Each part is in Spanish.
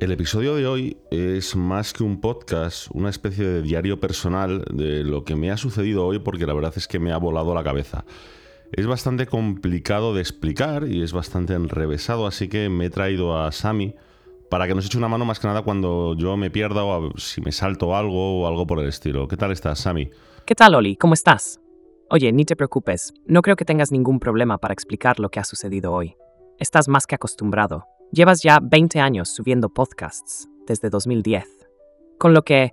El episodio de hoy es más que un podcast, una especie de diario personal de lo que me ha sucedido hoy porque la verdad es que me ha volado la cabeza. Es bastante complicado de explicar y es bastante enrevesado, así que me he traído a Sami para que nos eche una mano más que nada cuando yo me pierda o si me salto algo o algo por el estilo. ¿Qué tal estás, Sami? ¿Qué tal, Oli? ¿Cómo estás? Oye, ni te preocupes, no creo que tengas ningún problema para explicar lo que ha sucedido hoy. Estás más que acostumbrado. Llevas ya 20 años subiendo podcasts desde 2010. Con lo que,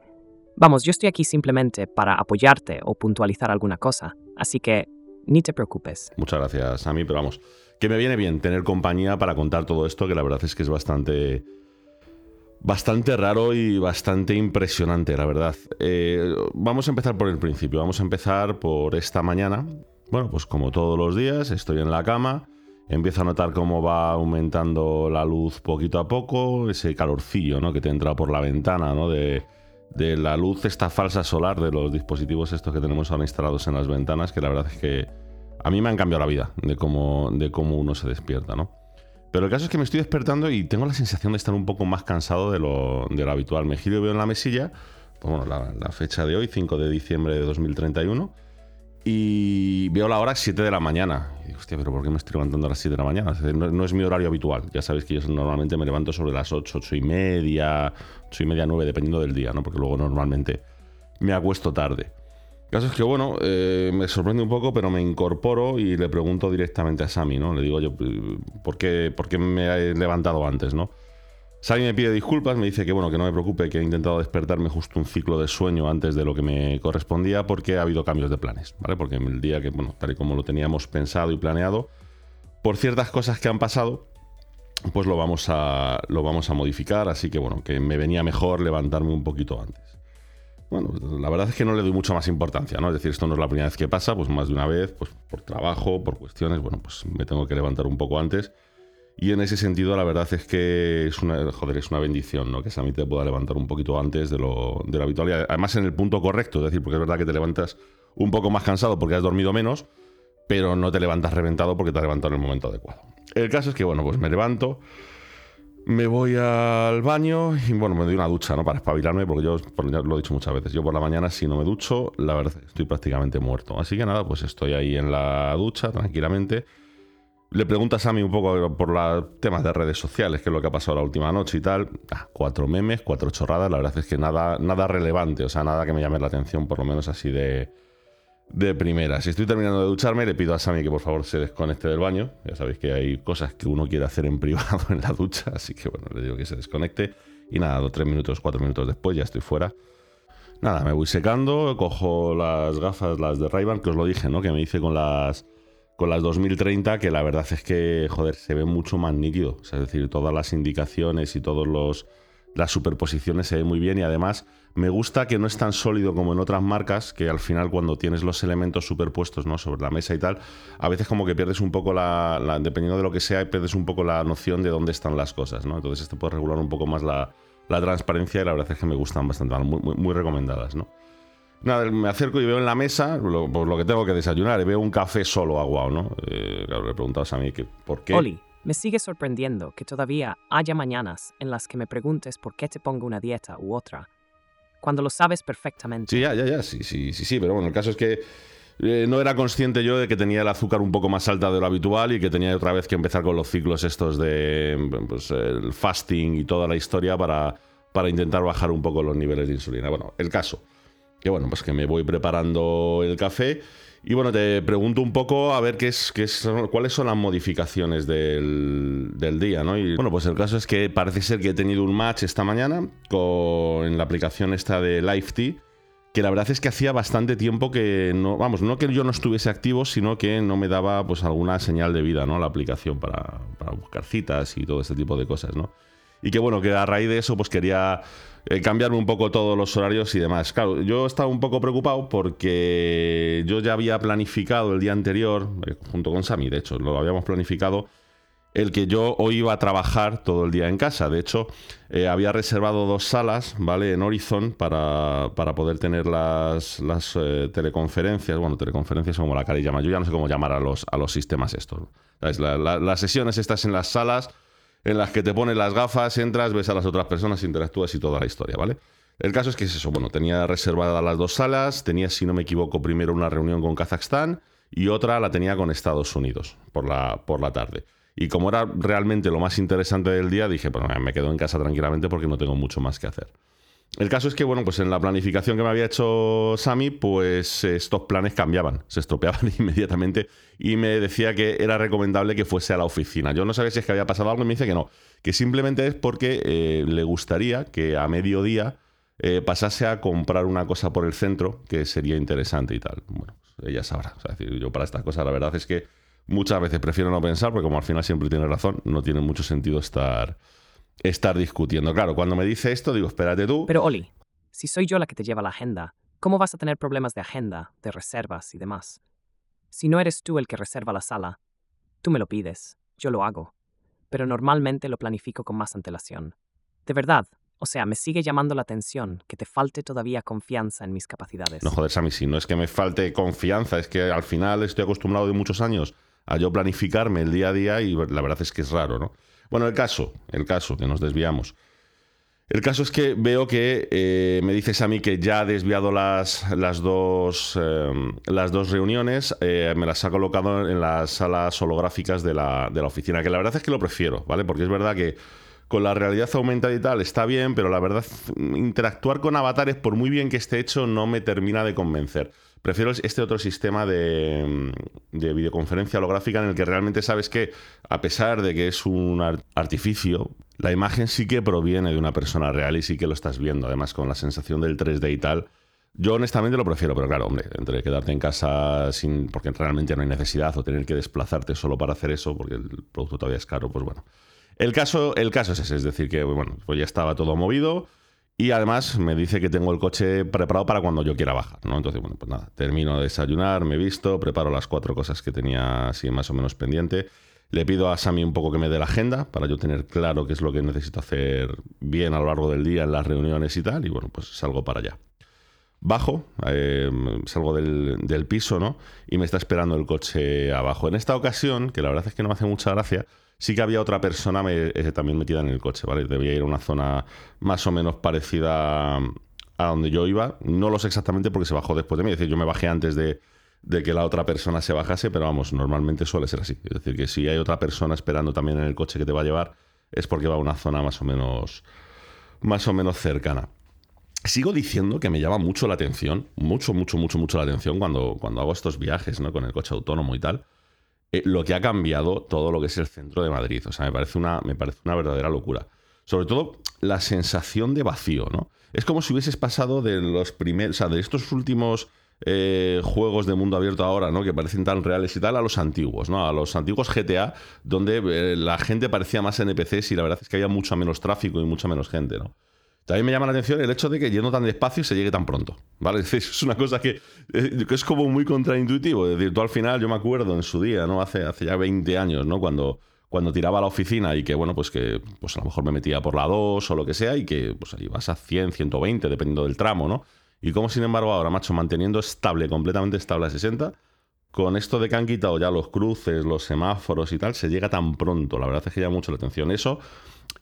vamos, yo estoy aquí simplemente para apoyarte o puntualizar alguna cosa, así que ni te preocupes. Muchas gracias, a mí, pero vamos, que me viene bien tener compañía para contar todo esto, que la verdad es que es bastante... Bastante raro y bastante impresionante, la verdad. Eh, vamos a empezar por el principio. Vamos a empezar por esta mañana. Bueno, pues como todos los días, estoy en la cama Empiezo a notar cómo va aumentando la luz poquito a poco, ese calorcillo ¿no? que te entra por la ventana ¿no? de, la luz esta falsa solar de los dispositivos estos que tenemos ahora instalados en las ventanas, que la verdad es que a mí me han cambiado la vida de cómo, uno se despierta, ¿no? Pero el caso es que me estoy despertando y tengo la sensación de estar un poco más cansado de lo, de lo habitual. Me giro y veo en la mesilla, pues bueno, la, la fecha de hoy, 5 de diciembre de 2031, y veo la hora 7 de la mañana. Y digo, hostia, pero ¿por qué me estoy levantando a las 7 de la mañana? No, es mi horario habitual. Ya sabéis que yo normalmente me levanto sobre las 8, 8 y media, 8 y media, 9, dependiendo del día, ¿no? Porque luego normalmente me acuesto tarde. El caso es que, bueno, eh, me sorprende un poco, pero me incorporo y le pregunto directamente a Sami, ¿no? Le digo yo, ¿por qué, por qué me he levantado antes, ¿no? Sally me pide disculpas, me dice que bueno, que no me preocupe, que he intentado despertarme justo un ciclo de sueño antes de lo que me correspondía porque ha habido cambios de planes, ¿vale? Porque el día que, bueno, tal y como lo teníamos pensado y planeado, por ciertas cosas que han pasado, pues lo vamos a, lo vamos a modificar, así que bueno, que me venía mejor levantarme un poquito antes. Bueno, la verdad es que no le doy mucha más importancia, ¿no? Es decir, esto no es la primera vez que pasa, pues más de una vez, pues por trabajo, por cuestiones, bueno, pues me tengo que levantar un poco antes y en ese sentido, la verdad es que es una, joder, es una bendición, ¿no? Que Sammy te pueda levantar un poquito antes de lo, de habitual. Y además en el punto correcto, es decir, porque es verdad que te levantas un poco más cansado porque has dormido menos, pero no te levantas reventado porque te has levantado en el momento adecuado. El caso es que, bueno, pues me levanto, me voy al baño y, bueno, me doy una ducha, ¿no? Para espabilarme, porque yo, lo he dicho muchas veces, yo por la mañana si no me ducho, la verdad estoy prácticamente muerto. Así que nada, pues estoy ahí en la ducha tranquilamente le preguntas a mí un poco por los temas de redes sociales, qué es lo que ha pasado la última noche y tal. Ah, cuatro memes, cuatro chorradas, la verdad es que nada, nada relevante, o sea, nada que me llame la atención, por lo menos así de, de primera. Si estoy terminando de ducharme, le pido a Sammy que por favor se desconecte del baño. Ya sabéis que hay cosas que uno quiere hacer en privado en la ducha, así que bueno, le digo que se desconecte. Y nada, dos, tres minutos, cuatro minutos después ya estoy fuera. Nada, me voy secando, cojo las gafas, las de ray que os lo dije, ¿no? Que me hice con las con las 2030 que la verdad es que, joder, se ve mucho más nítido. es decir, todas las indicaciones y todas las superposiciones se ven muy bien y además me gusta que no es tan sólido como en otras marcas, que al final cuando tienes los elementos superpuestos ¿no? sobre la mesa y tal, a veces como que pierdes un poco la, dependiendo de lo que sea, pierdes un poco la noción de dónde están las cosas, ¿no? Entonces esto puede regular un poco más la, transparencia y la verdad es que me gustan bastante, muy, muy, muy recomendadas, ¿no? Nada, me acerco y veo en la mesa lo, pues lo que tengo que desayunar y veo un café solo aguado, ¿no? Eh, claro, le preguntas a mí que por qué. Oli, me sigue sorprendiendo que todavía haya mañanas en las que me preguntes por qué te pongo una dieta u otra, cuando lo sabes perfectamente. Sí, ya, ya, ya, sí, sí, sí, sí, pero bueno, el caso es que eh, no era consciente yo de que tenía el azúcar un poco más alta de lo habitual y que tenía otra vez que empezar con los ciclos estos de pues, el fasting y toda la historia para, para intentar bajar un poco los niveles de insulina. Bueno, el caso que bueno, pues que me voy preparando el café. Y bueno, te pregunto un poco a ver qué es, qué cuáles son las modificaciones del, día, ¿no? Y bueno, pues el caso es que parece ser que he tenido un match esta mañana con en la aplicación esta de LiveT, que la verdad es que hacía bastante tiempo que no, vamos, no que yo no estuviese activo, sino que no me daba pues alguna señal de vida, ¿no? La aplicación para, para buscar citas y todo este tipo de cosas, ¿no? Y que bueno, que a raíz de eso pues quería eh, cambiarme un poco todos los horarios y demás. Claro, yo estaba un poco preocupado porque yo ya había planificado el día anterior, eh, junto con Sami, de hecho, lo habíamos planificado, el que yo hoy iba a trabajar todo el día en casa. De hecho, eh, había reservado dos salas, ¿vale? En Horizon para, poder tener las, las teleconferencias. Bueno, teleconferencias como la cara llama. Yo ya no sé cómo llamar a los, a los sistemas estos. Las sesiones estas en las salas en las que te pones las gafas, entras, ves a las otras personas, interactúas y toda la historia, ¿vale? El caso es que es eso, bueno, tenía reservadas las dos salas, tenía, si no me equivoco, primero una reunión con Kazajstán y otra la tenía con Estados Unidos por la, por la tarde. Y como era realmente lo más interesante del día, dije, bueno, me quedo en casa tranquilamente porque no tengo mucho más que hacer. El caso es que, bueno, pues en la planificación que me había hecho Sami, pues estos planes cambiaban, se estropeaban inmediatamente y me decía que era recomendable que fuese a la oficina. Yo no sabía si es que había pasado algo y me dice que no, que simplemente es porque eh, le gustaría que a mediodía eh, pasase a comprar una cosa por el centro que sería interesante y tal. Bueno, pues ella sabrá. O decir, yo para estas cosas la verdad es que muchas veces prefiero no pensar porque como al final siempre tiene razón, no tiene mucho sentido estar estar discutiendo. Claro, cuando me dice esto, digo, espérate tú. Pero Oli, si soy yo la que te lleva la agenda, ¿cómo vas a tener problemas de agenda, de reservas y demás? Si no eres tú el que reserva la sala, tú me lo pides, yo lo hago, pero normalmente lo planifico con más antelación. De verdad, o sea, me sigue llamando la atención que te falte todavía confianza en mis capacidades. No joder, Sammy, si no es que me falte confianza, es que al final estoy acostumbrado de muchos años a yo planificarme el día a día y la verdad es que es raro, ¿no? Bueno, el caso, el caso, que nos desviamos. El caso es que veo que eh, me dices a mí que ya ha desviado las, las, dos, em, las dos reuniones, eh, me las ha colocado en las salas holográficas de la, de la oficina, que la verdad es que lo prefiero, ¿vale? Porque es verdad que con la realidad aumentada y tal está bien, pero la verdad, interactuar con avatares, por muy bien que esté hecho, no me termina de convencer. Prefiero este otro sistema de, de, videoconferencia holográfica en el que realmente sabes que, a pesar de que es un artificio, la imagen sí que proviene de una persona real y sí que lo estás viendo, además con la sensación del 3D y tal. Yo honestamente lo prefiero, pero claro, hombre, entre quedarte en casa sin porque realmente no hay necesidad o tener que desplazarte solo para hacer eso porque el producto todavía es caro, pues bueno. El caso, el caso es ese, es decir, que bueno, pues ya estaba todo movido. Y además me dice que tengo el coche preparado para cuando yo quiera bajar, ¿no? Entonces, bueno, pues nada, termino de desayunar, me visto, preparo las cuatro cosas que tenía así más o menos pendiente. Le pido a Sami un poco que me dé la agenda para yo tener claro qué es lo que necesito hacer bien a lo largo del día en las reuniones y tal. Y bueno, pues salgo para allá. Bajo, eh, salgo del, del piso, ¿no? Y me está esperando el coche abajo. En esta ocasión, que la verdad es que no me hace mucha gracia, sí que había otra persona eh, también metida en el coche, ¿vale? Debía ir a una zona más o menos parecida a donde yo iba. No lo sé exactamente porque se bajó después de mí. Es decir, yo me bajé antes de, que la otra persona se bajase, pero vamos, normalmente suele ser así. Es decir, que si hay otra persona esperando también en el coche que te va a llevar, es porque va a una zona más o menos, más o menos cercana. Sigo diciendo que me llama mucho la atención, mucho, mucho, mucho, mucho la atención cuando, cuando hago estos viajes ¿no? con el coche autónomo y tal eh, lo que ha cambiado todo lo que es el centro de Madrid. O sea, me parece una, me parece una verdadera locura. Sobre todo la sensación de vacío, ¿no? Es como si hubieses pasado de los primeros, o sea, de estos últimos eh, juegos de mundo abierto ahora, ¿no? Que parecen tan reales y tal, a los antiguos, ¿no? A los antiguos GTA, donde eh, la gente parecía más NPCs y la verdad es que había mucho menos tráfico y mucha menos gente, ¿no? También me llama la atención el hecho de que yendo tan despacio se llegue tan pronto. ¿Vale? Es una cosa que, eh, que, es como muy contraintuitivo. Es decir, tú al final, yo me acuerdo en su día, ¿no? Hace, hace ya 20 años, ¿no? Cuando, cuando tiraba a la oficina y que, bueno, pues que pues a lo mejor me metía por la 2 o lo que sea y que pues ibas a 100, 120, dependiendo del tramo, ¿no? Y como sin embargo ahora, macho, manteniendo estable, completamente estable a 60, con esto de que han quitado ya los cruces, los semáforos y tal, se llega tan pronto. La verdad es que llama mucho la atención eso.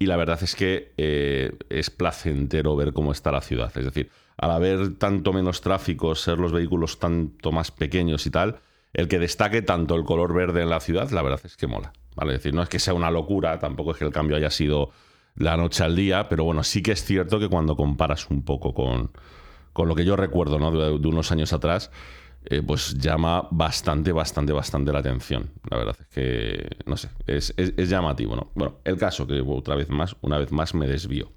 Y la verdad es que eh, es placentero ver cómo está la ciudad. Es decir, al haber tanto menos tráfico, ser los vehículos tanto más pequeños y tal, el que destaque tanto el color verde en la ciudad, la verdad es que mola. ¿vale? Es decir, no es que sea una locura, tampoco es que el cambio haya sido la noche al día, pero bueno, sí que es cierto que cuando comparas un poco con, con lo que yo recuerdo ¿no? de unos años atrás, eh, pues llama bastante, bastante, bastante la atención. La verdad es que, no sé, es, llamativo, ¿no? Bueno, el caso que otra vez más, una vez más me desvío.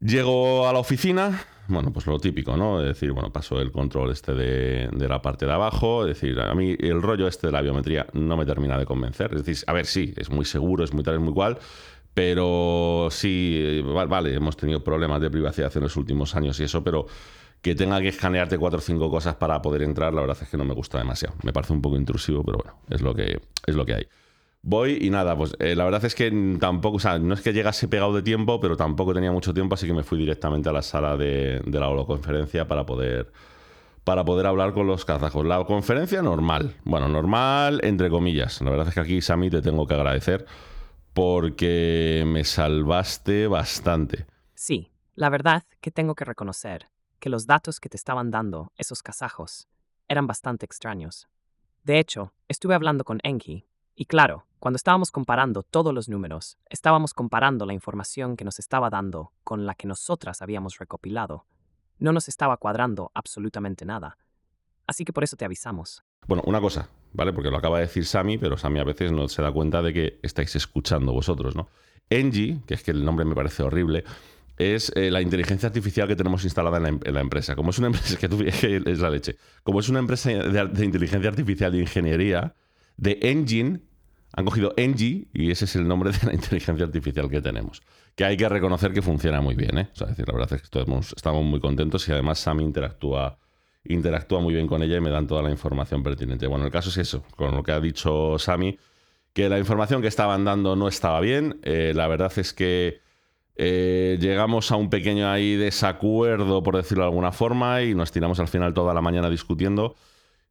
Llego a la oficina, bueno, pues lo típico, ¿no? Es decir, bueno, paso el control este de, de, la parte de abajo, es decir, a mí el rollo este de la biometría no me termina de convencer. Es decir, a ver, sí, es muy seguro, es muy tal, es muy cual, pero sí, vale, hemos tenido problemas de privacidad en los últimos años y eso, pero que tenga que escanearte cuatro o cinco cosas para poder entrar, la verdad es que no me gusta demasiado. Me parece un poco intrusivo, pero bueno, es lo que, es lo que hay. Voy y nada, pues eh, la verdad es que tampoco, o sea, no es que llegase pegado de tiempo, pero tampoco tenía mucho tiempo, así que me fui directamente a la sala de, la holoconferencia para poder, para poder hablar con los kazajos. La conferencia normal, bueno, normal entre comillas. La verdad es que aquí, Sami, te tengo que agradecer porque me salvaste bastante. Sí, la verdad que tengo que reconocer que los datos que te estaban dando esos kazajos eran bastante extraños. De hecho, estuve hablando con Enki, y claro, cuando estábamos comparando todos los números, estábamos comparando la información que nos estaba dando con la que nosotras habíamos recopilado. No nos estaba cuadrando absolutamente nada. Así que por eso te avisamos. Bueno, una cosa, ¿vale? Porque lo acaba de decir Sami, pero Sami a veces no se da cuenta de que estáis escuchando vosotros, ¿no? Engie, que es que el nombre me parece horrible, es eh, la inteligencia artificial que tenemos instalada en la, empresa. Como es una empresa que, es la leche. Como es una empresa de, inteligencia artificial de ingeniería, de Engine, han cogido Engie y ese es el nombre de la inteligencia artificial que tenemos. Que hay que reconocer que funciona muy bien, ¿eh? Sea, decir, la verdad es que estamos, muy contentos y además Sami interactúa, interactúa muy bien con ella y me dan toda la información pertinente. Bueno, el caso es eso, con lo que ha dicho Sami, que la información que estaban dando no estaba bien. Eh, la verdad es que eh, llegamos a un pequeño ahí desacuerdo, por decirlo de alguna forma, y nos tiramos al final toda la mañana discutiendo.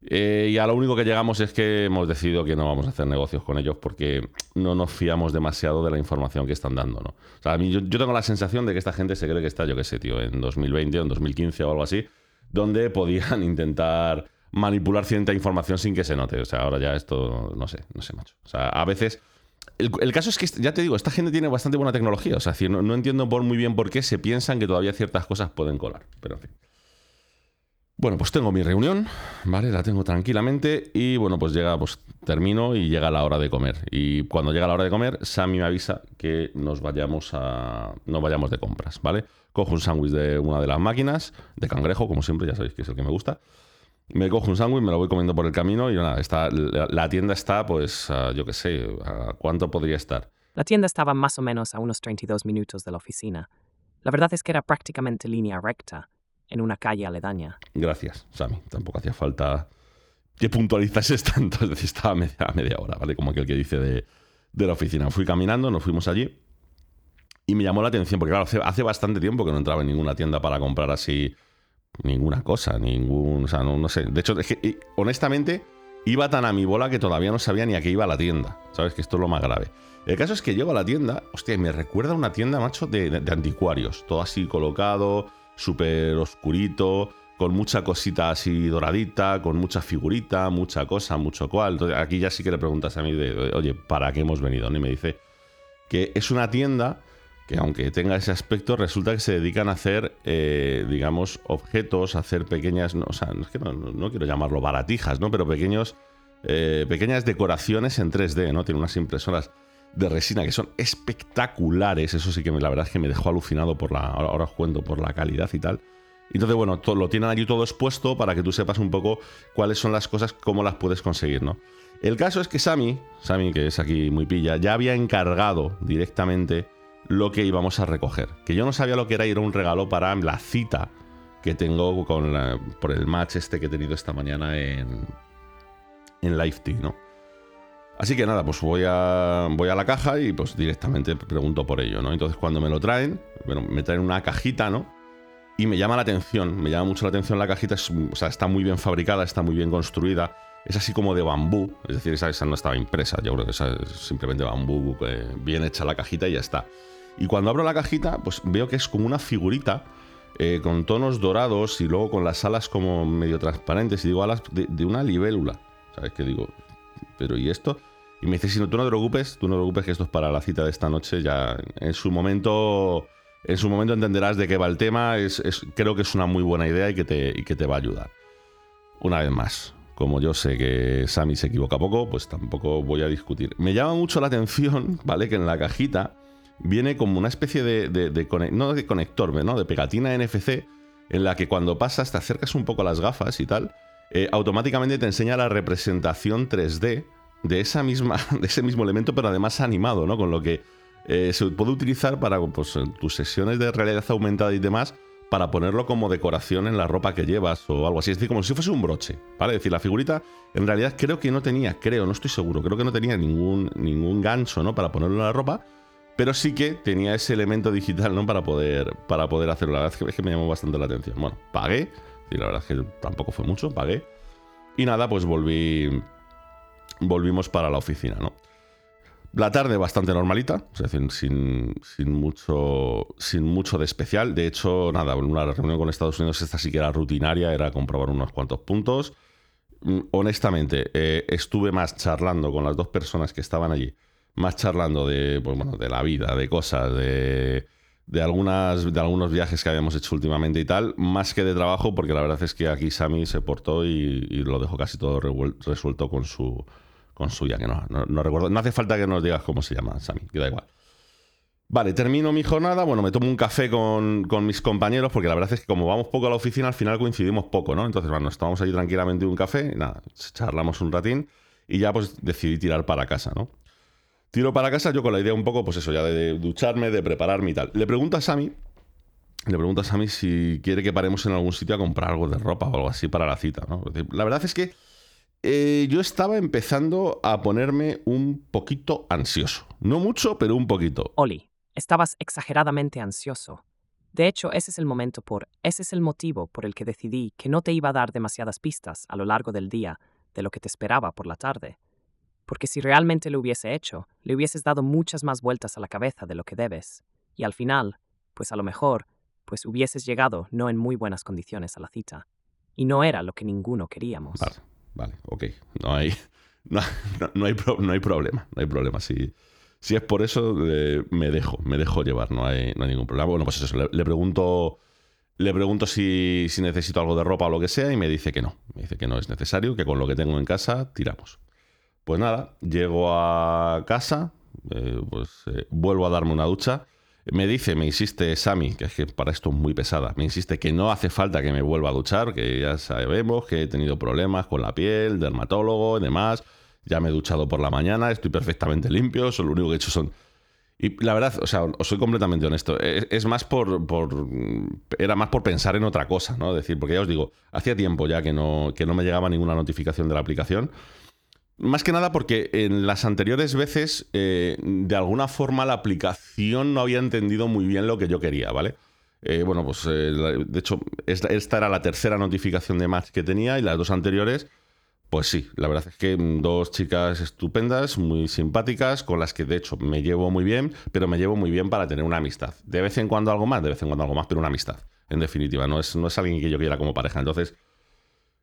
Eh, y a lo único que llegamos es que hemos decidido que no vamos a hacer negocios con ellos porque no nos fiamos demasiado de la información que están dando. ¿no? O sea, a mí, yo, tengo la sensación de que esta gente se cree que está, yo qué sé, tío, en 2020 o en 2015 o algo así, donde podían intentar manipular cierta información sin que se note. O sea, ahora ya esto, no sé, no sé, macho. O sea, a veces el, caso es que, ya te digo, esta gente tiene bastante buena tecnología. O sea, no, entiendo muy bien por qué se piensan que todavía ciertas cosas pueden colar. Pero en fin. Bueno, pues tengo mi reunión, ¿vale? La tengo tranquilamente y bueno, pues llega, pues termino y llega la hora de comer. Y cuando llega la hora de comer, Sammy me avisa que nos vayamos a. no vayamos de compras, ¿vale? Cojo un sándwich de una de las máquinas, de cangrejo, como siempre, ya sabéis que es el que me gusta. Me cojo un sándwich, me lo voy comiendo por el camino y nada, está, la, tienda está, pues, yo qué sé, ¿a ¿cuánto podría estar? La tienda estaba más o menos a unos 32 minutos de la oficina. La verdad es que era prácticamente línea recta, en una calle aledaña. Gracias, Sammy. Tampoco hacía falta que puntualizases tanto, es decir, estaba a media, hora, ¿vale? Como aquel que dice de, la oficina. Fui caminando, nos fuimos allí y me llamó la atención, porque claro, hace, hace bastante tiempo que no entraba en ninguna tienda para comprar así ninguna cosa, ningún. O sea, no, sé. De hecho, honestamente, iba tan a mi bola que todavía no sabía ni a qué iba a la tienda. ¿Sabes? Que esto es lo más grave. El caso es que llego a la tienda, hostia, me recuerda a una tienda, macho, de, anticuarios. Todo así colocado, súper oscurito, con mucha cosita así doradita, con mucha figurita, mucha cosa, mucho cual. Entonces, aquí ya sí que le preguntas a mí de, oye, ¿para qué hemos venido? Y me dice que es una tienda que aunque tenga ese aspecto, resulta que se dedican a hacer, eh, digamos, objetos, a hacer pequeñas, no, o sea, es que no, quiero llamarlo baratijas, ¿no? Pero pequeños, eh, pequeñas decoraciones en 3D, ¿no? Tiene unas impresoras de resina que son espectaculares, eso sí que la verdad es que me dejó alucinado por la, ahora os cuento, por la calidad y tal. Entonces, bueno, lo tienen allí todo expuesto para que tú sepas un poco cuáles son las cosas, cómo las puedes conseguir, ¿no? El caso es que Sami, Sami, que es aquí muy pilla, ya había encargado directamente lo que íbamos a recoger. Que yo no sabía lo que era ir a un regalo para la cita que tengo con por el match este que he tenido esta mañana en, en Live ¿no? Así que nada, pues voy a, voy a la caja y pues directamente pregunto por ello, ¿no? Entonces cuando me lo traen, bueno, me traen una cajita, ¿no? Y me llama la atención, me llama mucho la atención la cajita, o sea, está muy bien fabricada, está muy bien construida, es así como de bambú, es decir, esa, esa no estaba impresa, yo creo que esa es simplemente bambú, eh, bien hecha la cajita y ya está. Y cuando abro la cajita, pues veo que es como una figurita eh, con tonos dorados y luego con las alas como medio transparentes. Y digo, alas de, una libélula. ¿Sabes qué digo? Pero ¿y esto? Y me dice, si no, tú no te preocupes, tú no te preocupes que esto es para la cita de esta noche. Ya en su momento, en su momento entenderás de qué va el tema. Es, creo que es una muy buena idea y que, te, que te va a ayudar. Una vez más, como yo sé que Sammy se equivoca poco, pues tampoco voy a discutir. Me llama mucho la atención, ¿vale? Que en la cajita viene como una especie de, de, no de conector. De pegatina NFC en la que cuando pasas te acercas un poco a las gafas y tal, eh, automáticamente te enseña la representación 3D de, esa misma, de ese mismo elemento, pero además animado, ¿no? Con lo que eh, se puede utilizar para pues, tus sesiones de realidad aumentada y demás, para ponerlo como decoración en la ropa que llevas o algo así. Es decir, como si fuese un broche, ¿vale? Es decir, la figurita en realidad creo que no tenía, creo, no estoy seguro, creo que no tenía ningún, ningún gancho, ¿no? Para ponerlo en la ropa, pero sí que tenía ese elemento digital, ¿no? Para poder, para poder hacerlo. La verdad es que, me llamó bastante la atención. Bueno, pagué. Y la verdad es que tampoco fue mucho, pagué. Y nada, pues volví. Volvimos para la oficina, ¿no? La tarde bastante normalita, es decir, sin, sin, mucho, sin mucho de especial. De hecho, nada, una reunión con Estados Unidos, esta sí que era rutinaria, era comprobar unos cuantos puntos. Mm, honestamente, eh, estuve más charlando con las dos personas que estaban allí, más charlando de, pues, bueno, de la vida, de cosas, de, de, algunas, de algunos viajes que habíamos hecho últimamente y tal, más que de trabajo, porque la verdad es que aquí Sami se portó y, lo dejó casi todo resuelto con su, con suya, que no, no, recuerdo. No hace falta que nos digas cómo se llama, Sami, que da igual. Vale, termino mi jornada, bueno, me tomo un café con, mis compañeros, porque la verdad es que como vamos poco a la oficina, al final coincidimos poco, ¿no? Entonces, bueno, estábamos allí tranquilamente un café, nada, charlamos un ratín y ya pues decidí tirar para casa, ¿no? Tiro para casa yo con la idea un poco, pues eso, ya de ducharme, de prepararme y tal. Le pregunto a Sami, le pregunto a Sami si quiere que paremos en algún sitio a comprar algo de ropa o algo así para la cita, ¿no? La verdad es que eh, yo estaba empezando a ponerme un poquito ansioso. No mucho, pero un poquito. Oli, Estabas exageradamente ansioso. De hecho, ese es el momento por, ese es el motivo por el que decidí que no te iba a dar demasiadas pistas a lo largo del día de lo que te esperaba por la tarde. Porque si realmente lo hubiese hecho, le hubieses dado muchas más vueltas a la cabeza de lo que debes. Y al final, pues a lo mejor, pues hubieses llegado no en muy buenas condiciones a la cita. Y no era lo que ninguno queríamos. Vale, vale, ok. No hay, no, hay, no hay problema, no hay problema. Sí. Si es por eso, me dejo, me dejo llevar, no hay, no hay ningún problema. Bueno, pues eso, le, pregunto, le pregunto si, si, necesito algo de ropa o lo que sea y me dice que no. Me dice que no es necesario, que con lo que tengo en casa tiramos. Pues nada, llego a casa, eh, pues eh, vuelvo a darme una ducha. Me dice, me insiste Sami, que es que para esto es muy pesada, me insiste que no hace falta que me vuelva a duchar, que ya sabemos que he tenido problemas con la piel, dermatólogo y demás ya me he duchado por la mañana, estoy perfectamente limpio, lo único que he hecho son... Y la verdad, o sea, os soy completamente honesto, es, más por, Era más por pensar en otra cosa, ¿no? decir, porque ya os digo, hacía tiempo ya que no, que no me llegaba ninguna notificación de la aplicación. Más que nada porque en las anteriores veces, eh, de alguna forma, la aplicación no había entendido muy bien lo que yo quería, ¿vale? Eh, bueno, pues eh, de hecho, esta, era la tercera notificación de match que tenía y las dos anteriores pues sí, la verdad es que dos chicas estupendas, muy simpáticas, con las que de hecho me llevo muy bien, pero me llevo muy bien para tener una amistad. De vez en cuando algo más, de vez en cuando algo más, pero una amistad, en definitiva, no es, no es alguien que yo quiera como pareja. Entonces,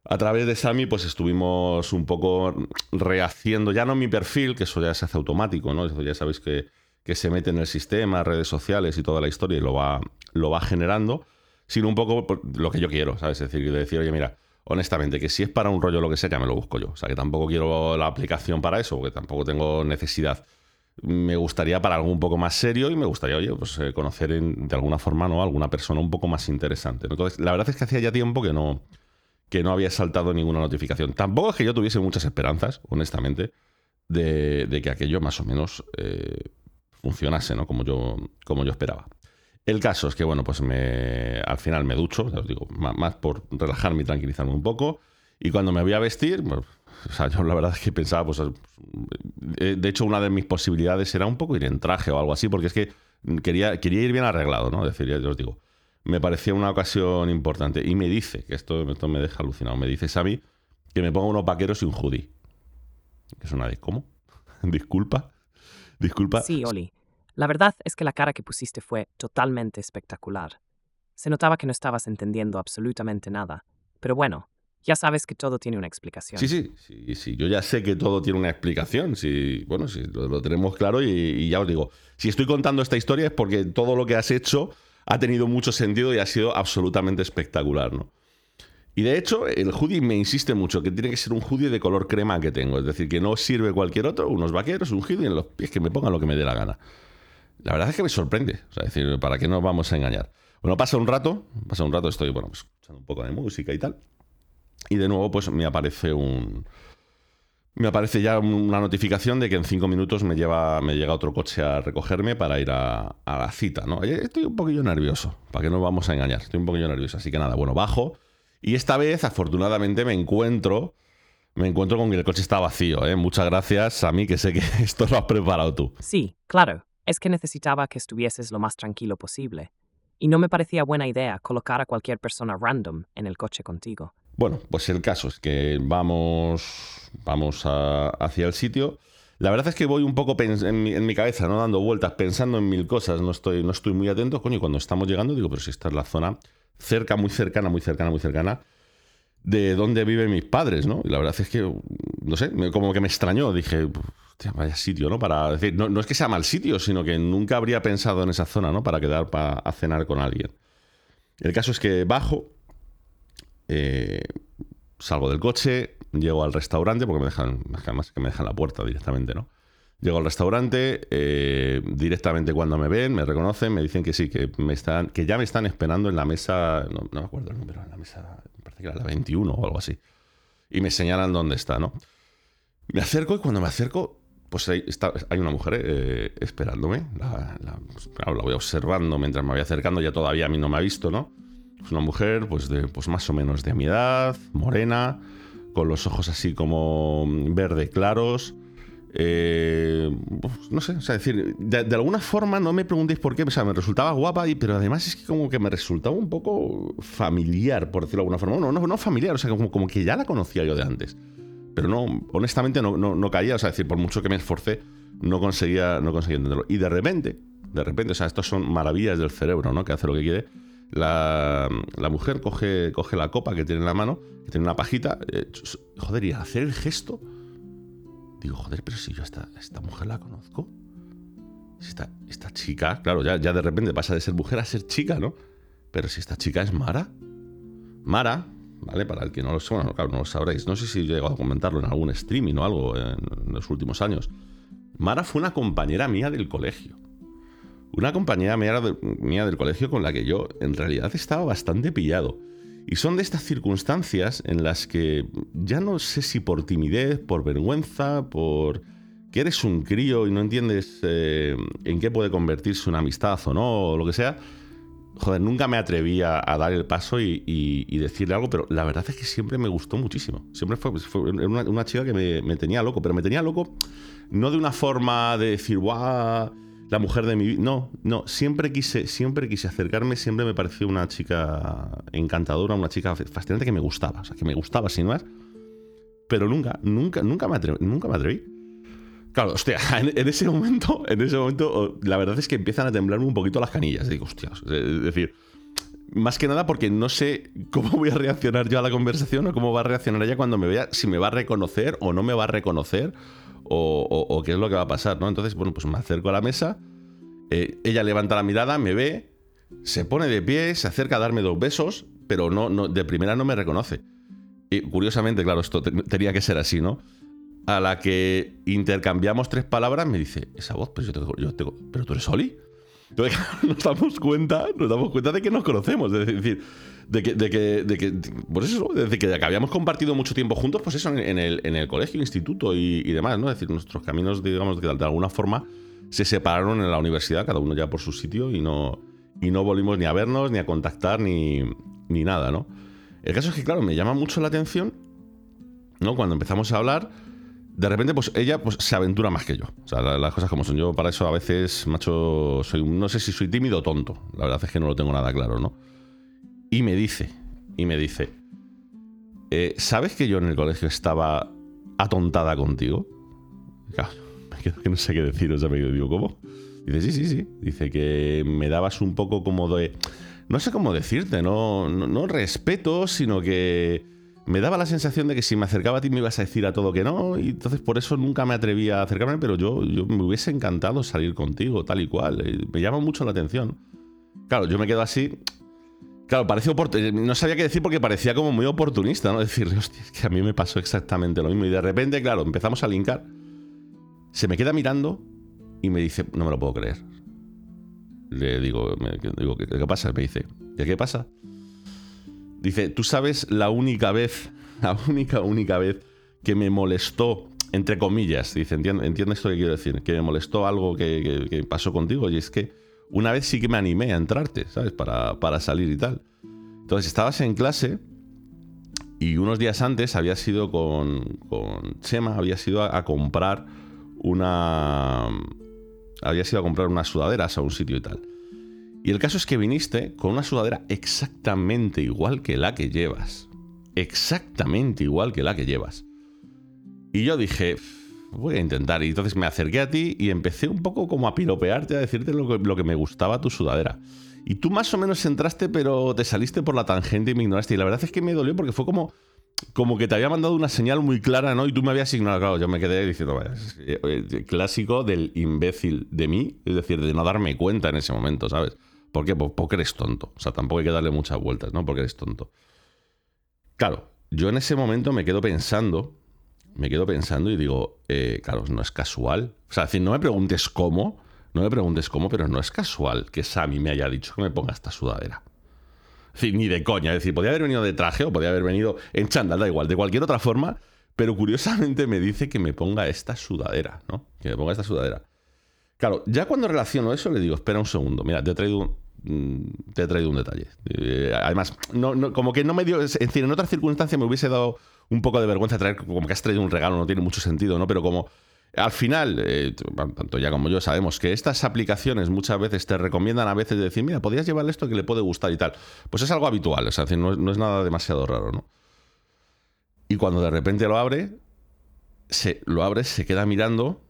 a través de Sami, pues estuvimos un poco rehaciendo, ya no mi perfil, que eso ya se hace automático, ¿no? Eso ya sabéis que, que se mete en el sistema, redes sociales y toda la historia y lo va, lo va generando, sino un poco lo que yo quiero, ¿sabes? Es decir, de decir, oye, mira, honestamente, que si es para un rollo lo que sea, ya me lo busco yo. O sea, que tampoco quiero la aplicación para eso, porque tampoco tengo necesidad. Me gustaría para algo un poco más serio y me gustaría, oye, pues eh, conocer de alguna forma ¿no? alguna persona un poco más interesante. Entonces, la verdad es que hacía ya tiempo que no, que no había saltado ninguna notificación. Tampoco es que yo tuviese muchas esperanzas, honestamente, de, que aquello más o menos eh, funcionase, ¿no? Como yo, como yo esperaba. El caso es que, bueno, pues me, al final me ducho, os digo, más, por relajarme y tranquilizarme un poco. Y cuando me voy a vestir, pues, o sea, yo la verdad es que pensaba, pues, eh, de hecho, una de mis posibilidades era un poco ir en traje o algo así, porque es que quería, quería ir bien arreglado, ¿no? Es decir, ya os digo, me parecía una ocasión importante. Y me dice, que esto, esto me deja alucinado, me dice Xavi que me ponga unos vaqueros y un hoodie. Es una de, ¿cómo? Disculpa. Disculpa. Sí, Oli. La verdad es que la cara que pusiste fue totalmente espectacular. Se notaba que no estabas entendiendo absolutamente nada. Pero bueno, ya sabes que todo tiene una explicación. Sí, sí, sí, sí. Yo ya sé que todo tiene una explicación. Sí, bueno, sí, lo, tenemos claro y, ya os digo, si estoy contando esta historia es porque todo lo que has hecho ha tenido mucho sentido y ha sido absolutamente espectacular, ¿no? Y de hecho, el hoodie me insiste mucho que tiene que ser un hoodie de color crema que tengo. Es decir, que no sirve cualquier otro, unos vaqueros, un hoodie en los pies que me pongan lo que me dé la gana. La verdad es que me sorprende. Sea, decir, ¿para qué nos vamos a engañar? Bueno, pasa un rato, pasa un rato, estoy, bueno, pues, escuchando un poco de música y tal. Y de nuevo, pues me aparece un. Me aparece ya una notificación de que en cinco minutos me, lleva, me llega otro coche a recogerme para ir a, la cita, ¿no? Estoy un poquillo nervioso, para que no vamos a engañar. Estoy un poquillo nervioso, así que nada, bueno, bajo. Y esta vez, afortunadamente, me encuentro. Me encuentro con que el coche está vacío, ¿eh? Muchas gracias a mí, que sé que esto lo has preparado tú. Sí, claro es que necesitaba que estuvieses lo más tranquilo posible, y no me parecía buena idea colocar a cualquier persona random en el coche contigo. Bueno, pues el caso es que vamos, vamos hacia el sitio. La verdad es que voy un poco en mi, cabeza, ¿no? Dando vueltas, pensando en mil cosas, no estoy, no estoy muy atento, coño, cuando estamos llegando digo, pero si esta es la zona cerca, muy cercana, muy cercana, muy cercana de dónde viven mis padres, ¿no? Y la verdad es que, no sé, como que me extrañó, dije, vaya sitio, ¿no? Para decir, no, es que sea mal sitio, sino que nunca habría pensado en esa zona, ¿no? Para quedar para, a cenar con alguien. El caso es que bajo, eh, salgo del coche, llego al restaurante, porque me dejan, más que me dejan la puerta directamente, ¿no? Llego al restaurante, eh, directamente cuando me ven, me reconocen, me dicen que sí, que, me están, que ya me están esperando en la mesa, no, me acuerdo el número, en la mesa, parece que era la 21 o algo así. Y me señalan dónde está, ¿no? Me acerco y cuando me acerco, pues hay, está, hay una mujer eh, esperándome. La, la, pues, la, voy observando mientras me voy acercando, ya todavía a mí no me ha visto, ¿no? Es una mujer, pues, de, pues más o menos de mi edad, morena, con los ojos así como verde claros. Eh, no sé, o sea, decir, de, alguna forma no me preguntéis por qué, o sea, me resultaba guapa, y, pero además es que como que me resultaba un poco familiar, por decirlo de alguna forma. No, no, no familiar, o sea, como, como que ya la conocía yo de antes. Pero no, honestamente no, no, no caía, o sea, decir, por mucho que me esforcé, no conseguía, no conseguía entenderlo. Y de repente, de repente, o sea, estos son maravillas del cerebro, ¿no? Que hace lo que quiere la, mujer coge, coge la copa que tiene en la mano, que tiene una pajita. Eh, joder, y al hacer el gesto, digo, joder, pero si yo esta, esta mujer la conozco. Esta, esta chica, claro, ya, ya de repente pasa de ser mujer a ser chica, ¿no? Pero si esta chica es Mara. Mara, ¿vale? Para el que no lo bueno, claro, no lo sabréis. No sé si he llegado a comentarlo en algún streaming o algo en los últimos años. Mara fue una compañera mía del colegio. Una compañera mía del colegio con la que yo en realidad estaba bastante pillado. Y son de estas circunstancias en las que ya no sé si por timidez, por vergüenza, por que eres un crío y no entiendes eh, en qué puede convertirse una amistad o no, o lo que sea. Joder, nunca me atreví a, dar el paso y, decirle algo, pero la verdad es que siempre me gustó muchísimo. Siempre fue, una, chica que me, me, tenía loco, pero me tenía loco no de una forma de decir, guau la mujer de mi vida. No, no, siempre quise, siempre quise acercarme, siempre me pareció una chica encantadora, una chica fascinante que me gustaba, o sea, que me gustaba sin más. Pero nunca, nunca, nunca me atreví. Nunca me atreví. Claro, hostia, en, ese momento, en ese momento, la verdad es que empiezan a temblarme un poquito las canillas. Digo, hostia, es decir, más que nada porque no sé cómo voy a reaccionar yo a la conversación o cómo va a reaccionar ella cuando me vea, si me va a reconocer o no me va a reconocer o, qué es lo que va a pasar, ¿no? Entonces, bueno, pues me acerco a la mesa, eh, ella levanta la mirada, me ve, se pone de pie, se acerca a darme dos besos, pero no, no de primera no me reconoce. Y curiosamente, claro, esto tenía que ser así, ¿no? A la que intercambiamos tres palabras, me dice, esa voz, pues yo tengo, yo tengo, pero tú eres Oli. Entonces, nos damos cuenta, nos damos cuenta de que nos conocemos. Es decir, de que, de que, de que pues eso, desde que habíamos compartido mucho tiempo juntos, pues eso, en el, en el colegio, instituto y, demás, ¿no? Es decir, nuestros caminos, digamos, de, alguna forma se separaron en la universidad, cada uno ya por su sitio, y no, y no volvimos ni a vernos, ni a contactar, ni, ni nada, ¿no? El caso es que, claro, me llama mucho la atención, ¿no? Cuando empezamos a hablar, de repente, pues ella pues, se aventura más que yo. O sea, las cosas como son. Yo para eso a veces, macho, soy, no sé si soy tímido o tonto. La verdad es que no lo tengo nada claro, ¿no? Y me dice, y me dice, eh, ¿sabes que yo en el colegio estaba atontada contigo? Claro, me quedo que no sé qué decir, o sea, me digo, ¿cómo? Dice, sí, sí, sí. Dice que me dabas un poco como de... No sé cómo decirte, no, no, respeto, sino que me daba la sensación de que si me acercaba a ti me ibas a decir a todo que no, y entonces por eso nunca me atrevía a acercarme, pero yo, yo me hubiese encantado salir contigo, tal y cual. Me llama mucho la atención. Claro, yo me quedo así, Claro, pareció no sabía qué decir porque parecía como muy oportunista, ¿no? Decirle, hostia, es que a mí me pasó exactamente lo mismo. Y de repente, claro, empezamos a linkar. Se me queda mirando y me dice, no me lo puedo creer. Le digo, digo ¿qué, ¿qué pasa? Me dice, ¿qué, ¿qué pasa? Dice, tú sabes la única vez, la única, única vez que me molestó, entre comillas, dice, ¿entiendes esto que quiero decir? Que me molestó algo que pasó contigo y es que una vez sí que me animé a entrarte, ¿sabes? Para, para salir y tal. Entonces estabas en clase y unos días antes había sido con, con Chema, había sido a, comprar una... Había sido a comprar unas sudaderas a un sitio y tal. Y el caso es que viniste con una sudadera exactamente igual que la que llevas. Exactamente igual que la que llevas. Y yo dije, voy a intentar. Y entonces me acerqué a ti y empecé un poco como a piropearte, a decirte lo que, lo que me gustaba tu sudadera. Y tú más o menos entraste, pero te saliste por la tangente y me ignoraste. Y la verdad es que me dolió porque fue como, como que te había mandado una señal muy clara, ¿no? Y tú me habías ignorado. Claro, yo me quedé diciendo, vaya, es clásico del imbécil de mí, es decir, de no darme cuenta en ese momento, ¿sabes? ¿Por qué? Pues porque eres tonto. O sea, tampoco hay que darle muchas vueltas, ¿no? Porque eres tonto. Claro, yo en ese momento me quedo pensando, me quedo pensando y digo, eh, claro, no es casual. O sea, decir, no me preguntes cómo, no me preguntes cómo, pero no es casual que Sammy me haya dicho que me ponga esta sudadera. Es decir, ni de coña. Es decir, podía haber venido de traje o podía haber venido en chándal, da igual, de cualquier otra forma, pero curiosamente me dice que me ponga esta sudadera, ¿no? Que me ponga esta sudadera. Claro, ya cuando relaciono eso le digo, espera un segundo, mira, te he traído un, mm, te he traído un detalle. Eh, además, no, como que no me dio. Es decir, en otras circunstancias me hubiese dado un poco de vergüenza traer, como que has traído un regalo, no tiene mucho sentido, ¿no? Pero como al final, eh, tanto ya como yo sabemos que estas aplicaciones muchas veces te recomiendan a veces decir, mira, podrías llevarle esto que le puede gustar y tal. Pues es algo habitual, o sea, no, es nada demasiado raro, ¿no? Y cuando de repente lo abre, se, lo abre, se queda mirando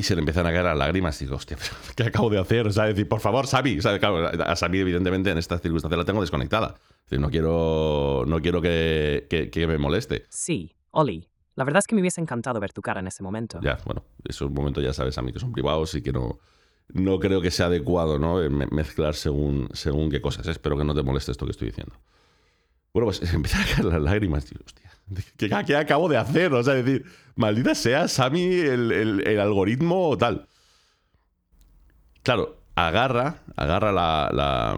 y se le empiezan a caer las lágrimas. Y digo, hostia, ¿qué acabo de hacer? O sea, decir, por favor, Sabi. a Sabi, evidentemente, en estas circunstancias la tengo desconectada. Es decir, no quiero, no quiero que, que me moleste. Sí, Oli, la verdad es que me hubiese encantado ver tu cara en ese momento. Ya, bueno, esos momentos ya sabes a mí que son privados y que no, no creo que sea adecuado ¿no? mezclar según, según qué cosas. Espero que no te moleste esto que estoy diciendo. Bueno, pues empiezan a caer las lágrimas, tío. Hostia, ¿qué, ¿qué, acabo de hacer? O sea, decir, maldita sea, Sammy, el, el, algoritmo o tal. Claro, agarra, agarra la, la,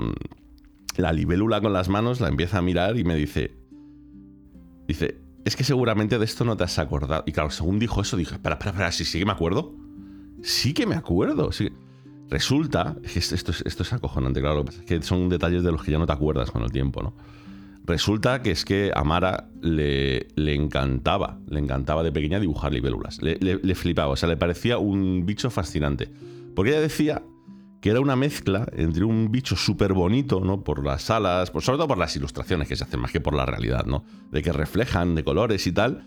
la libélula con las manos, la empieza a mirar y me dice, dice, es que seguramente de esto no te has acordado. Y claro, según dijo eso, dije, espera, espera, espera, sí, sí que me acuerdo. Sí que me acuerdo. Sí. Resulta, esto es, esto es acojonante, claro, lo que pasa es que son detalles de los que ya no te acuerdas con el tiempo, ¿no? Resulta que es que a Mara le, le encantaba, le encantaba de pequeña dibujar libélulas. Le, le, flipaba, o sea, le parecía un bicho fascinante. Porque ella decía que era una mezcla entre un bicho súper bonito, ¿no? Por las alas, por, sobre todo por las ilustraciones que se hacen más que por la realidad, ¿no? De que reflejan de colores y tal.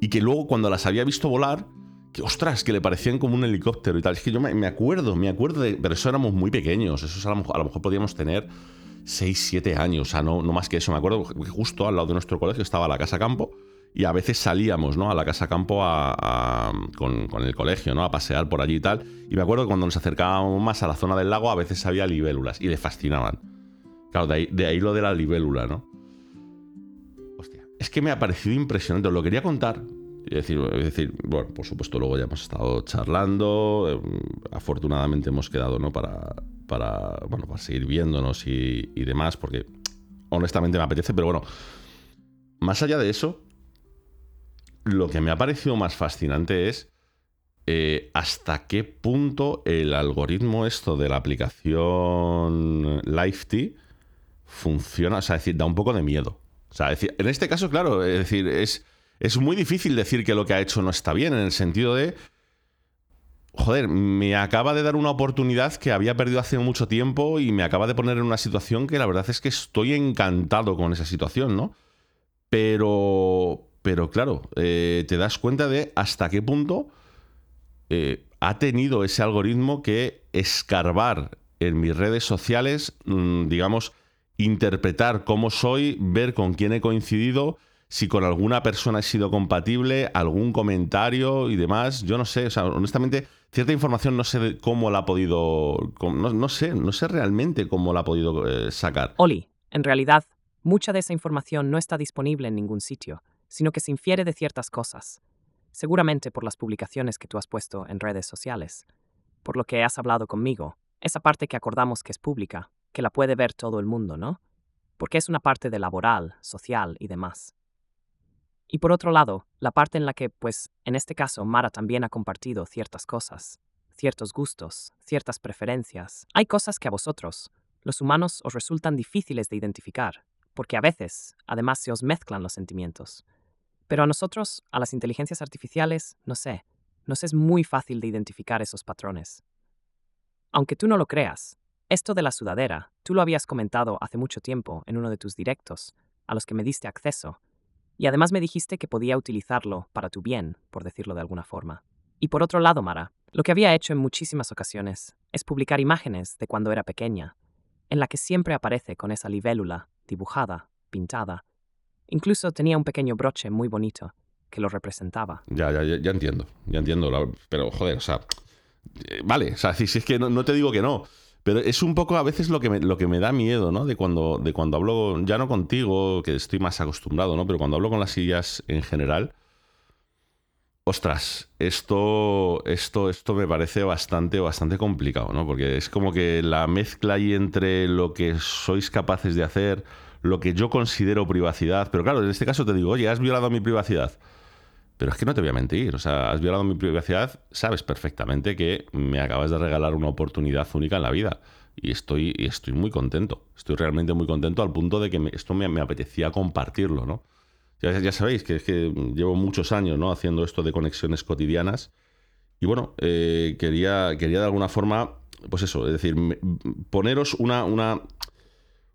Y que luego cuando las había visto volar, que ostras, que le parecían como un helicóptero y tal. Es que yo me, acuerdo, me acuerdo de. Pero eso éramos muy pequeños, eso a lo a lo mejor podíamos tener 6, 7 años, o sea, no, no más que eso. Me acuerdo que justo al lado de nuestro colegio estaba la casa campo y a veces salíamos ¿no? a la casa campo con, el colegio, ¿no? a pasear por allí y tal. Y me acuerdo que cuando nos acercábamos más a la zona del lago, a veces había libélulas y le fascinaban. Claro, de ahí, lo de la libélula, ¿no? Hostia, es que me ha parecido impresionante. Os lo quería contar. Es decir, es decir, bueno, por supuesto, luego ya hemos estado charlando. Eh, afortunadamente hemos quedado, ¿no? Para, para, bueno, para seguir viéndonos y, y demás, porque honestamente me apetece, pero bueno, más allá de eso, lo que me ha parecido más fascinante es eh, hasta qué punto el algoritmo esto de la aplicación LiveT funciona, o sea, es decir, da un poco de miedo. O sea, en este caso, claro, es decir, es, es muy difícil decir que lo que ha hecho no está bien, en el sentido de, joder, me acaba de dar una oportunidad que había perdido hace mucho tiempo y me acaba de poner en una situación que la verdad es que estoy encantado con esa situación, ¿no? Pero, pero claro, eh, te das cuenta de hasta qué punto eh, ha tenido ese algoritmo que escarbar en mis redes sociales, mm, digamos, interpretar cómo soy, ver con quién he coincidido, si con alguna persona he sido compatible, algún comentario y demás. Yo no sé, o sea, honestamente, cierta información no sé cómo la ha podido, no, sé, no sé realmente cómo la ha podido eh, sacar. Oli, en realidad, mucha de esa información no está disponible en ningún sitio sino que se infiere de ciertas cosas, seguramente por las publicaciones que tú has puesto en redes sociales, por lo que has hablado conmigo, esa parte que acordamos que es pública, que la puede ver todo el mundo, ¿no? Porque es una parte de laboral, social y demás. Y por otro lado, la parte en la que, pues, en este caso, Mara también ha compartido ciertas cosas, ciertos gustos, ciertas preferencias. Hay cosas que a vosotros, los humanos, os resultan difíciles de identificar, porque a veces, además, se os mezclan los sentimientos. Pero a nosotros, a las inteligencias artificiales, no sé, nos es muy fácil de identificar esos patrones. Aunque tú no lo creas, esto de la sudadera, tú lo habías comentado hace mucho tiempo en uno de tus directos, a los que me diste acceso, Y además me dijiste que podía utilizarlo para tu bien, por decirlo de alguna forma. Y por otro lado, Mara, lo que había hecho en muchísimas ocasiones es publicar imágenes de cuando era pequeña, en la que siempre aparece con esa libélula, dibujada, pintada. Incluso tenía un pequeño broche muy bonito que lo representaba. Ya, ya, ya, entiendo, ya entiendo, pero joder, o sea, eh, vale, o sea, si, es que no, te digo que no, pero es un poco a veces lo que me, lo que me da miedo, ¿no? De cuando, de cuando hablo, ya no contigo, que estoy más acostumbrado, ¿no? Pero cuando hablo con las sillas en general, ostras, esto, esto, esto me parece bastante, bastante complicado, ¿no? Porque es como que la mezcla ahí entre lo que sois capaces de hacer, lo que yo considero privacidad, pero claro, en este caso te digo, oye, has violado mi privacidad. Pero es que no te voy a mentir, o sea, has violado mi privacidad, sabes perfectamente que me acabas de regalar una oportunidad única en la vida. Y estoy, estoy muy contento, estoy realmente muy contento al punto de que esto me, apetecía compartirlo, ¿no? Ya, sabéis que es que llevo muchos años ¿no? haciendo esto de conexiones cotidianas. Y bueno, eh, quería, quería de alguna forma, pues eso, es decir, poneros una, una,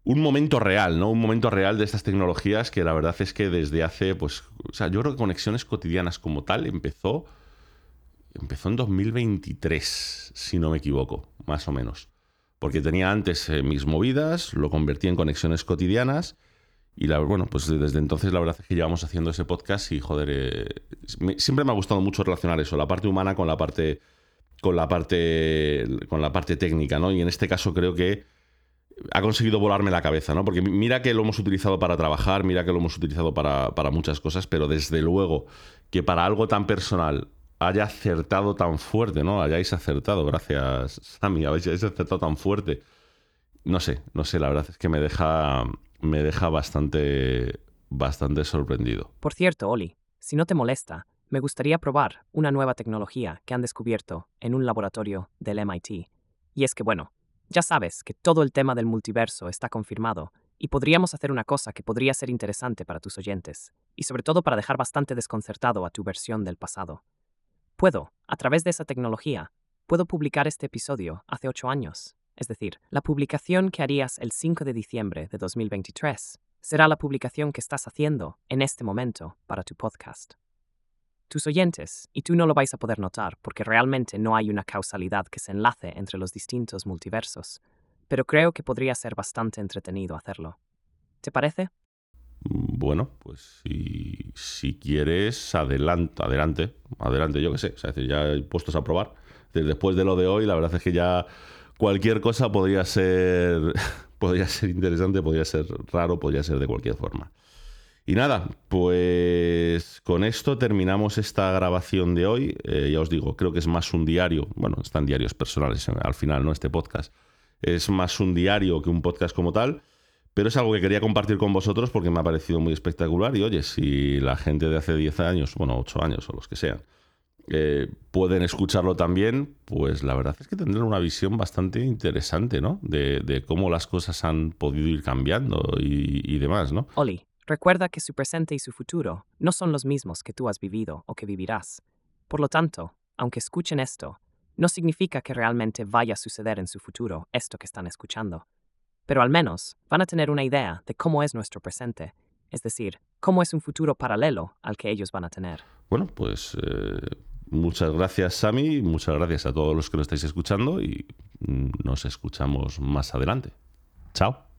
un momento real, ¿no? Un momento real de estas tecnologías que la verdad es que desde hace, pues, o sea, yo creo que Conexiones Cotidianas como tal empezó, empezó en 2023, si no me equivoco, más o menos. Porque tenía antes eh, mis movidas, lo convertí en Conexiones Cotidianas y la, bueno, pues desde entonces la verdad es que llevamos haciendo ese podcast y joder, eh, siempre me ha gustado mucho relacionar eso, la parte humana con la parte con la parte con la parte técnica, ¿no? Y en este caso creo que ha conseguido volarme la cabeza, ¿no? Porque mira que lo hemos utilizado para trabajar, mira que lo hemos utilizado para, muchas cosas, pero desde luego que para algo tan personal haya acertado tan fuerte, ¿no? Hayáis acertado, gracias, Sammy, habéis acertado tan fuerte. No sé, no sé, la verdad es que me deja, me deja bastante, bastante sorprendido. Por cierto, Oli, si no te molesta, me gustaría probar una nueva tecnología que han descubierto en un laboratorio del MIT. Y es que, bueno, ya sabes que todo el tema del multiverso está confirmado y podríamos hacer una cosa que podría ser interesante para tus oyentes, y sobre todo para dejar bastante desconcertado a tu versión del pasado. Puedo, a través de esa tecnología, puedo publicar este episodio hace ocho años. Es decir, la publicación que harías el 5 de diciembre de 2023 será la publicación que estás haciendo en este momento para tu podcast tus oyentes, y tú no lo vais a poder notar porque realmente no hay una causalidad que se enlace entre los distintos multiversos, pero creo que podría ser bastante entretenido hacerlo. ¿Te parece? Mm, bueno, pues si, si quieres, adelante, adelante, adelante, yo qué sé, o sea, puestos a probar. Después de lo de hoy, la verdad es que ya cualquier cosa podría ser, podría ser interesante, podría ser raro, podría ser de cualquier forma. Y nada, pues con esto terminamos esta grabación de hoy. Eh, ya os digo, creo que es más un diario, bueno, están diarios personales al final, ¿no? Este podcast. Es más un diario que un podcast como tal, pero es algo que quería compartir con vosotros porque me ha parecido muy espectacular. Y oye, si la gente de hace 10 años, bueno, 8 años o los que sean, eh, pueden escucharlo también, pues la verdad es que tendrán una visión bastante interesante, ¿no? De, cómo las cosas han podido ir cambiando y, y demás, ¿no? Oli, Recuerda que su presente y su futuro no son los mismos que tú has vivido o que vivirás. Por lo tanto, aunque escuchen esto, no significa que realmente vaya a suceder en su futuro esto que están escuchando. Pero al menos van a tener una idea de cómo es nuestro presente, es decir, cómo es un futuro paralelo al que ellos van a tener. Bueno, pues eh, muchas gracias Sami, muchas gracias a todos los que lo estáis escuchando y mm, nos escuchamos más adelante. Chao.